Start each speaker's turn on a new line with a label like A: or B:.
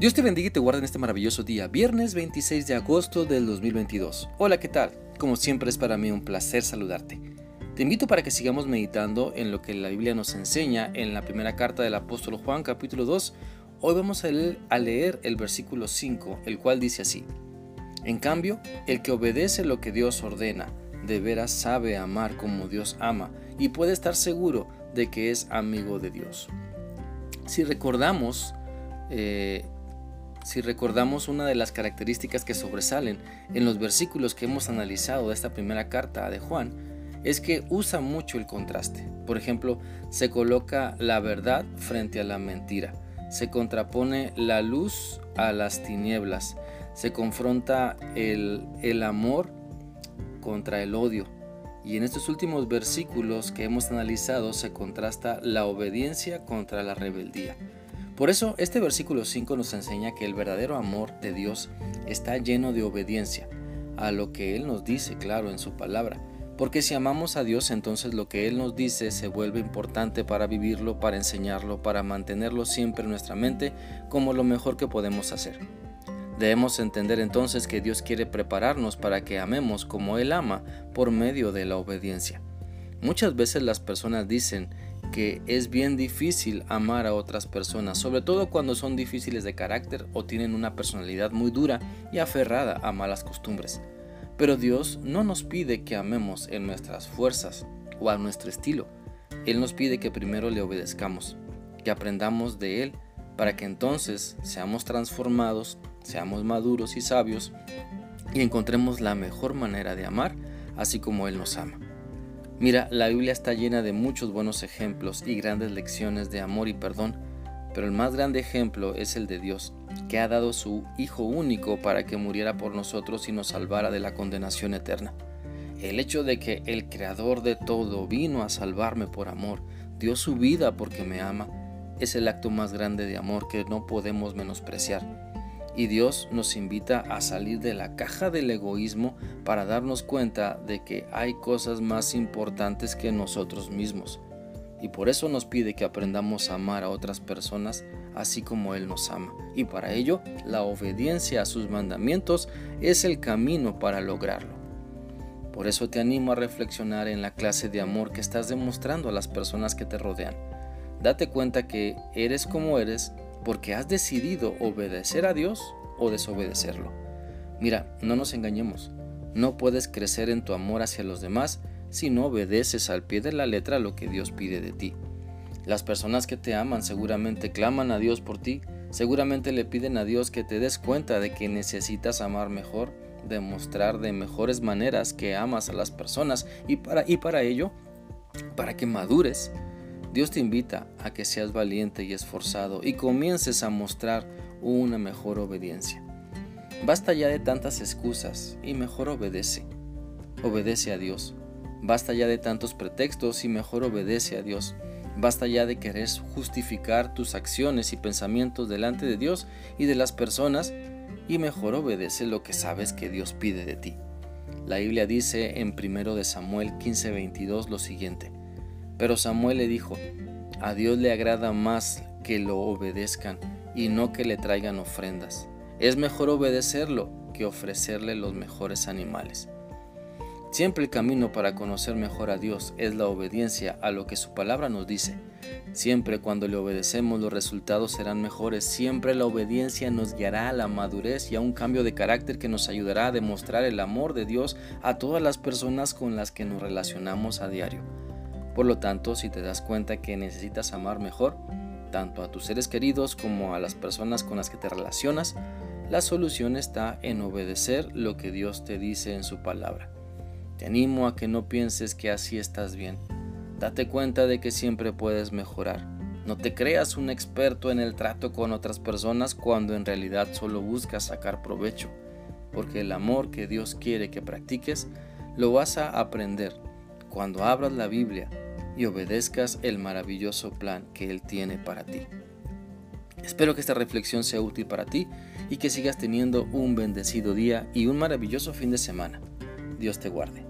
A: Dios te bendiga y te guarde en este maravilloso día, viernes 26 de agosto del 2022. Hola, ¿qué tal? Como siempre es para mí un placer saludarte. Te invito para que sigamos meditando en lo que la Biblia nos enseña en la primera carta del apóstol Juan capítulo 2. Hoy vamos a leer, el versículo 5, el cual dice así. En cambio, el que obedece lo que Dios ordena, de veras sabe amar como Dios ama y puede estar seguro de que es amigo de Dios. Si recordamos, eh, si recordamos una de las características que sobresalen en los versículos que hemos analizado de esta primera carta de Juan, es que usa mucho el contraste. Por ejemplo, se coloca la verdad frente a la mentira, se contrapone la luz a las tinieblas, se confronta el, el amor contra el odio. Y en estos últimos versículos que hemos analizado se contrasta la obediencia contra la rebeldía. Por eso este versículo 5 nos enseña que el verdadero amor de Dios está lleno de obediencia a lo que Él nos dice, claro, en su palabra. Porque si amamos a Dios, entonces lo que Él nos dice se vuelve importante para vivirlo, para enseñarlo, para mantenerlo siempre en nuestra mente como lo mejor que podemos hacer. Debemos entender entonces que Dios quiere prepararnos para que amemos como Él ama por medio de la obediencia. Muchas veces las personas dicen, que es bien difícil amar a otras personas, sobre todo cuando son difíciles de carácter o tienen una personalidad muy dura y aferrada a malas costumbres. Pero Dios no nos pide que amemos en nuestras fuerzas o a nuestro estilo. Él nos pide que primero le obedezcamos, que aprendamos de Él, para que entonces seamos transformados, seamos maduros y sabios y encontremos la mejor manera de amar, así como Él nos ama. Mira, la Biblia está llena de muchos buenos ejemplos y grandes lecciones de amor y perdón, pero el más grande ejemplo es el de Dios, que ha dado su Hijo único para que muriera por nosotros y nos salvara de la condenación eterna. El hecho de que el Creador de todo vino a salvarme por amor, dio su vida porque me ama, es el acto más grande de amor que no podemos menospreciar. Y Dios nos invita a salir de la caja del egoísmo para darnos cuenta de que hay cosas más importantes que nosotros mismos. Y por eso nos pide que aprendamos a amar a otras personas así como Él nos ama. Y para ello, la obediencia a sus mandamientos es el camino para lograrlo. Por eso te animo a reflexionar en la clase de amor que estás demostrando a las personas que te rodean. Date cuenta que eres como eres porque has decidido obedecer a Dios o desobedecerlo. Mira, no nos engañemos, no puedes crecer en tu amor hacia los demás si no obedeces al pie de la letra lo que Dios pide de ti. Las personas que te aman seguramente claman a Dios por ti, seguramente le piden a Dios que te des cuenta de que necesitas amar mejor, demostrar de mejores maneras que amas a las personas y para, ello, para que madures, Dios te invita a que seas valiente y esforzado y comiences a mostrar una mejor obediencia. Basta ya de tantas excusas y mejor obedece. Obedece a Dios. Basta ya de tantos pretextos y mejor obedece a Dios. Basta ya de querer justificar tus acciones y pensamientos delante de Dios y de las personas y mejor obedece lo que sabes que Dios pide de ti. La Biblia dice en 1 de Samuel 15:22 lo siguiente: pero Samuel le dijo, a Dios le agrada más que lo obedezcan y no que le traigan ofrendas. Es mejor obedecerlo que ofrecerle los mejores animales. Siempre el camino para conocer mejor a Dios es la obediencia a lo que su palabra nos dice. Siempre cuando le obedecemos los resultados serán mejores. Siempre la obediencia nos guiará a la madurez y a un cambio de carácter que nos ayudará a demostrar el amor de Dios a todas las personas con las que nos relacionamos a diario. Por lo tanto, si te das cuenta que necesitas amar mejor, tanto a tus seres queridos como a las personas con las que te relacionas, la solución está en obedecer lo que Dios te dice en su palabra. Te animo a que no pienses que así estás bien. Date cuenta de que siempre puedes mejorar. No te creas un experto en el trato con otras personas cuando en realidad solo buscas sacar provecho, porque el amor que Dios quiere que practiques lo vas a aprender cuando abras la Biblia y obedezcas el maravilloso plan que Él tiene para ti. Espero que esta reflexión sea útil para ti y que sigas teniendo un bendecido día y un maravilloso fin de semana. Dios te guarde.